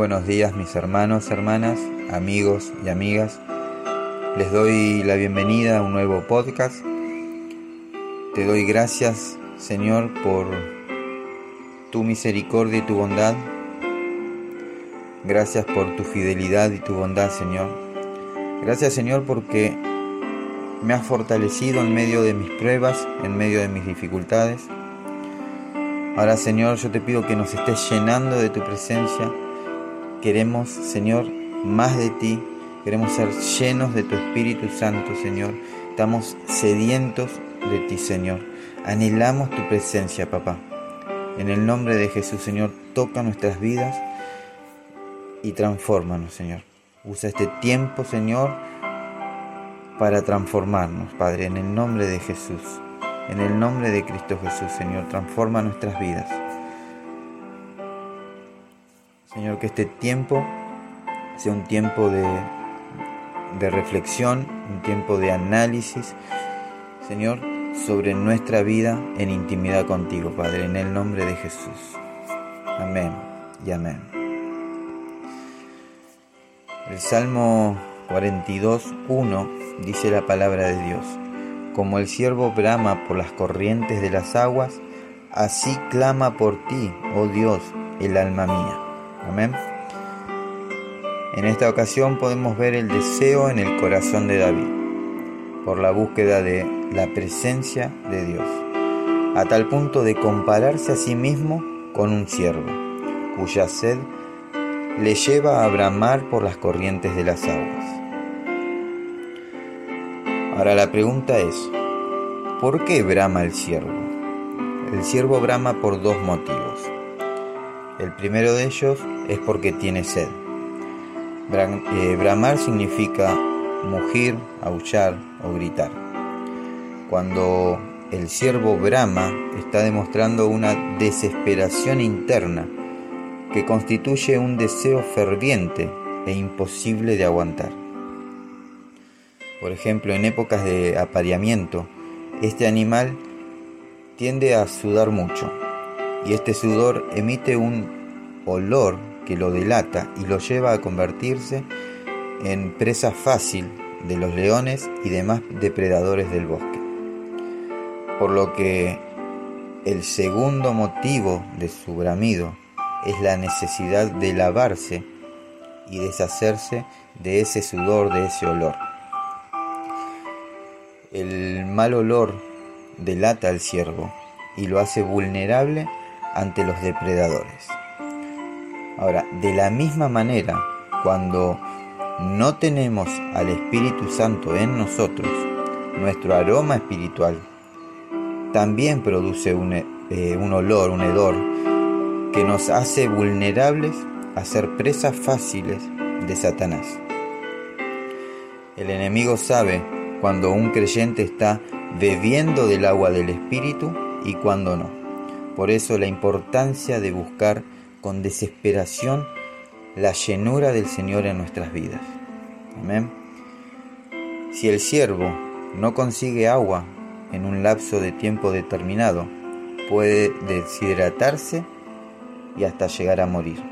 buenos días mis hermanos, hermanas, amigos y amigas. Les doy la bienvenida a un nuevo podcast. Te doy gracias, Señor, por tu misericordia y tu bondad. Gracias por tu fidelidad y tu bondad, Señor. Gracias, Señor, porque me has fortalecido en medio de mis pruebas, en medio de mis dificultades. Ahora, Señor, yo te pido que nos estés llenando de tu presencia Queremos, Señor, más de ti. Queremos ser llenos de tu Espíritu Santo, Señor. Estamos sedientos de ti, Señor. Anhelamos tu presencia, papá. En el nombre de Jesús, Señor, toca nuestras vidas y transfórmanos, Señor. Usa este tiempo, Señor, para transformarnos, Padre, en el nombre de Jesús. En el nombre de Cristo Jesús, Señor, transforma nuestras vidas. Señor, que este tiempo sea un tiempo de, de reflexión, un tiempo de análisis, Señor, sobre nuestra vida en intimidad contigo, Padre, en el nombre de Jesús. Amén y amén. El Salmo 42, 1 dice la palabra de Dios, como el siervo brama por las corrientes de las aguas, así clama por ti, oh Dios, el alma mía. Amén. En esta ocasión podemos ver el deseo en el corazón de David por la búsqueda de la presencia de Dios, a tal punto de compararse a sí mismo con un siervo, cuya sed le lleva a bramar por las corrientes de las aguas. Ahora la pregunta es, ¿por qué brama el siervo? El siervo brama por dos motivos. El primero de ellos es porque tiene sed. Eh, bramar significa mugir, aullar o gritar. Cuando el siervo brama está demostrando una desesperación interna que constituye un deseo ferviente e imposible de aguantar. Por ejemplo, en épocas de apareamiento, este animal tiende a sudar mucho y este sudor emite un olor que lo delata y lo lleva a convertirse en presa fácil de los leones y demás depredadores del bosque. Por lo que el segundo motivo de su bramido es la necesidad de lavarse y deshacerse de ese sudor, de ese olor. El mal olor delata al ciervo y lo hace vulnerable ante los depredadores. Ahora, de la misma manera, cuando no tenemos al Espíritu Santo en nosotros, nuestro aroma espiritual también produce un, eh, un olor, un hedor, que nos hace vulnerables a ser presas fáciles de Satanás. El enemigo sabe cuando un creyente está bebiendo del agua del Espíritu y cuando no. Por eso la importancia de buscar con desesperación la llenura del Señor en nuestras vidas. Amén. Si el siervo no consigue agua en un lapso de tiempo determinado, puede deshidratarse y hasta llegar a morir.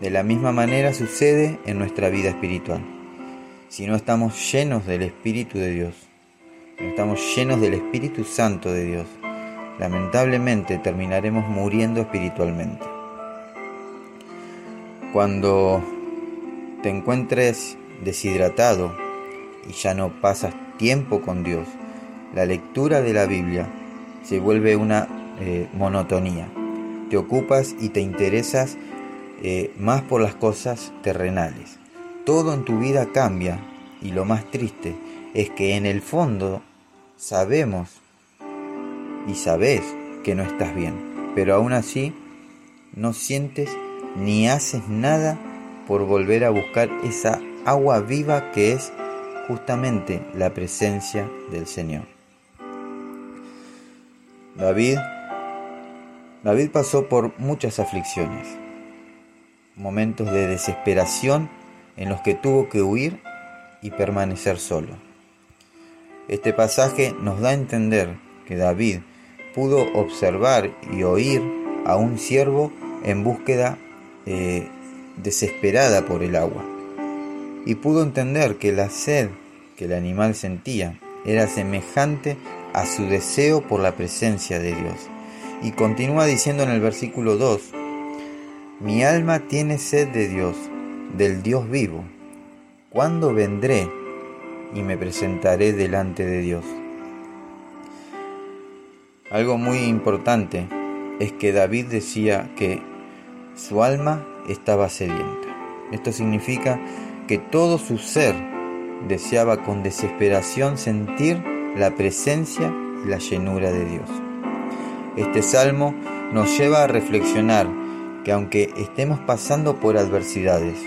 De la misma manera sucede en nuestra vida espiritual. Si no estamos llenos del Espíritu de Dios, no estamos llenos del Espíritu Santo de Dios, lamentablemente terminaremos muriendo espiritualmente. Cuando te encuentres deshidratado y ya no pasas tiempo con Dios, la lectura de la Biblia se vuelve una eh, monotonía. Te ocupas y te interesas eh, más por las cosas terrenales. Todo en tu vida cambia y lo más triste es que en el fondo sabemos y sabes que no estás bien, pero aún así no sientes ni haces nada por volver a buscar esa agua viva que es justamente la presencia del Señor. David David pasó por muchas aflicciones, momentos de desesperación en los que tuvo que huir y permanecer solo. Este pasaje nos da a entender que David pudo observar y oír a un siervo en búsqueda eh, desesperada por el agua y pudo entender que la sed que el animal sentía era semejante a su deseo por la presencia de Dios. Y continúa diciendo en el versículo 2, mi alma tiene sed de Dios, del Dios vivo. ¿Cuándo vendré y me presentaré delante de Dios? Algo muy importante es que David decía que su alma estaba sedienta. Esto significa que todo su ser deseaba con desesperación sentir la presencia y la llenura de Dios. Este salmo nos lleva a reflexionar que aunque estemos pasando por adversidades,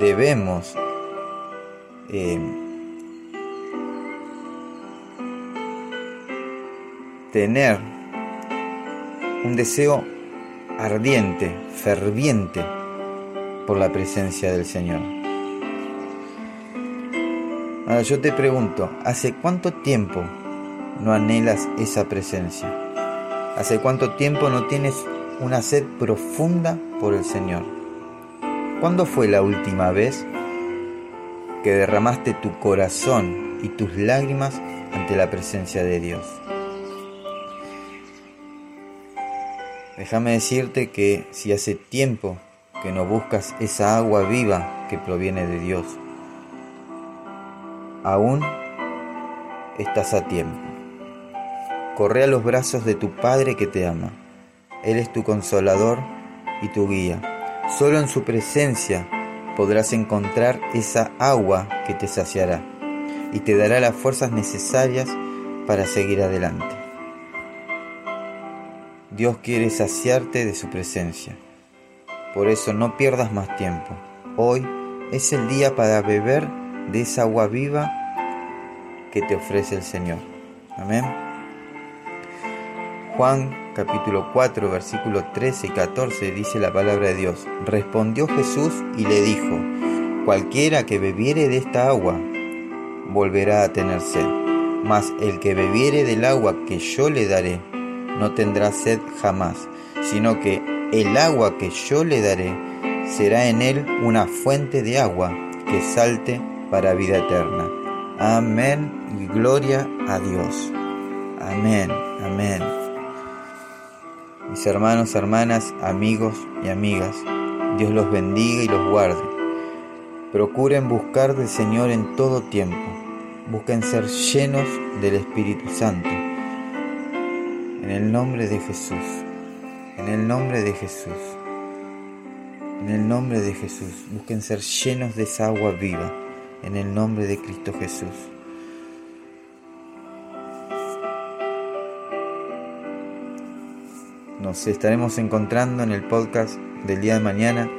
debemos eh, tener un deseo ardiente, ferviente por la presencia del Señor. Ahora yo te pregunto, ¿hace cuánto tiempo no anhelas esa presencia? ¿Hace cuánto tiempo no tienes una sed profunda por el Señor? ¿Cuándo fue la última vez que derramaste tu corazón y tus lágrimas ante la presencia de Dios? Déjame decirte que si hace tiempo que no buscas esa agua viva que proviene de Dios, aún estás a tiempo. Corre a los brazos de tu Padre que te ama. Él es tu consolador y tu guía. Solo en su presencia podrás encontrar esa agua que te saciará y te dará las fuerzas necesarias para seguir adelante. Dios quiere saciarte de su presencia. Por eso no pierdas más tiempo. Hoy es el día para beber de esa agua viva que te ofrece el Señor. Amén. Juan capítulo 4 versículos 13 y 14 dice la palabra de Dios. Respondió Jesús y le dijo, cualquiera que bebiere de esta agua volverá a tener sed, mas el que bebiere del agua que yo le daré no tendrá sed jamás, sino que el agua que yo le daré será en él una fuente de agua que salte para vida eterna. Amén y gloria a Dios. Amén, amén. Mis hermanos, hermanas, amigos y amigas, Dios los bendiga y los guarde. Procuren buscar del Señor en todo tiempo. Busquen ser llenos del Espíritu Santo en el nombre de Jesús, en el nombre de Jesús, en el nombre de Jesús. Busquen ser llenos de esa agua viva, en el nombre de Cristo Jesús. Nos estaremos encontrando en el podcast del día de mañana,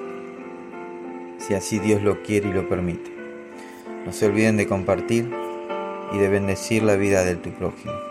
si así Dios lo quiere y lo permite. No se olviden de compartir y de bendecir la vida de tu prójimo.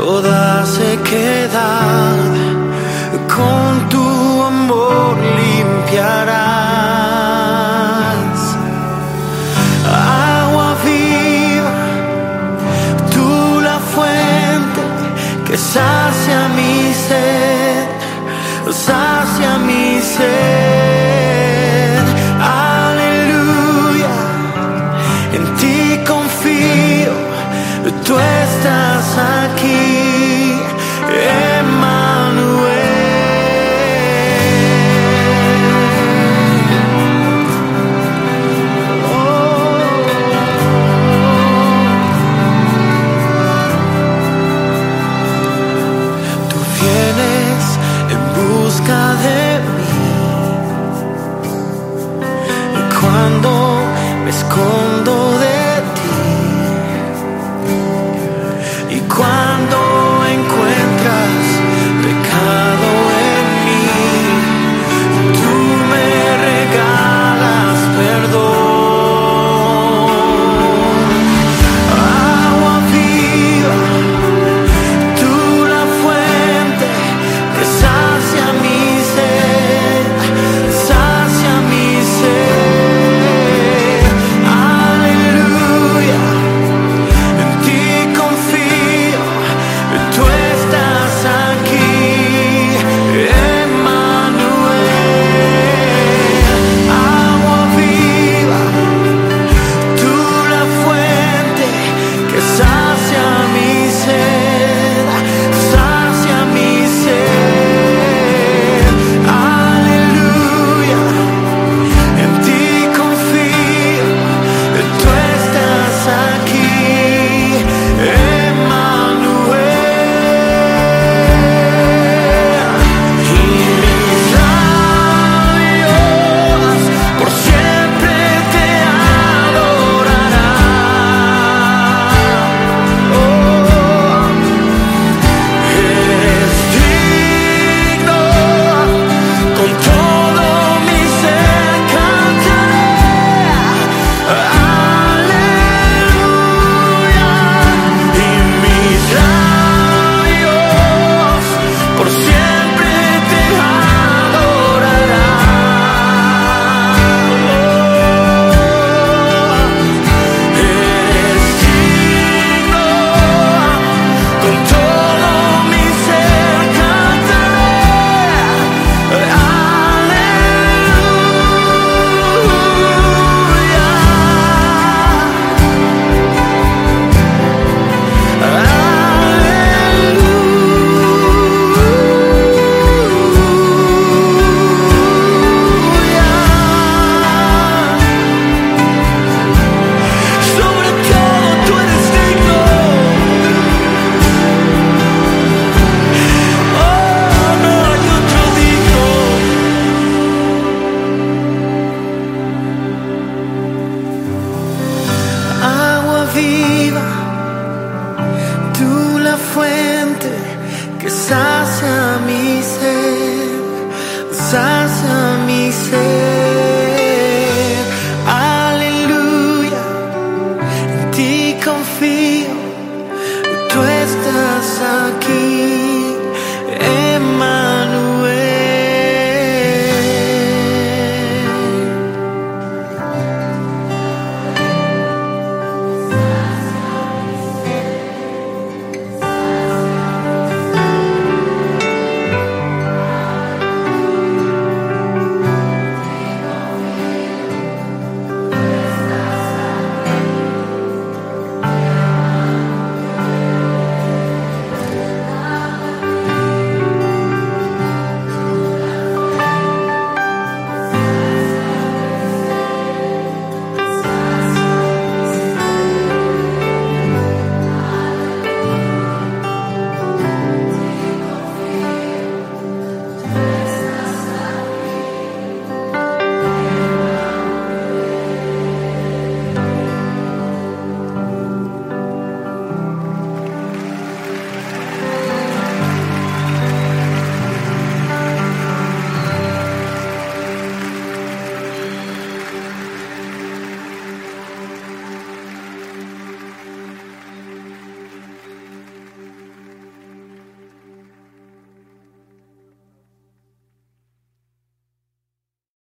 Toda sequedad, con tu amor limpiarás. Agua viva, tú la fuente que sacia cold aqui.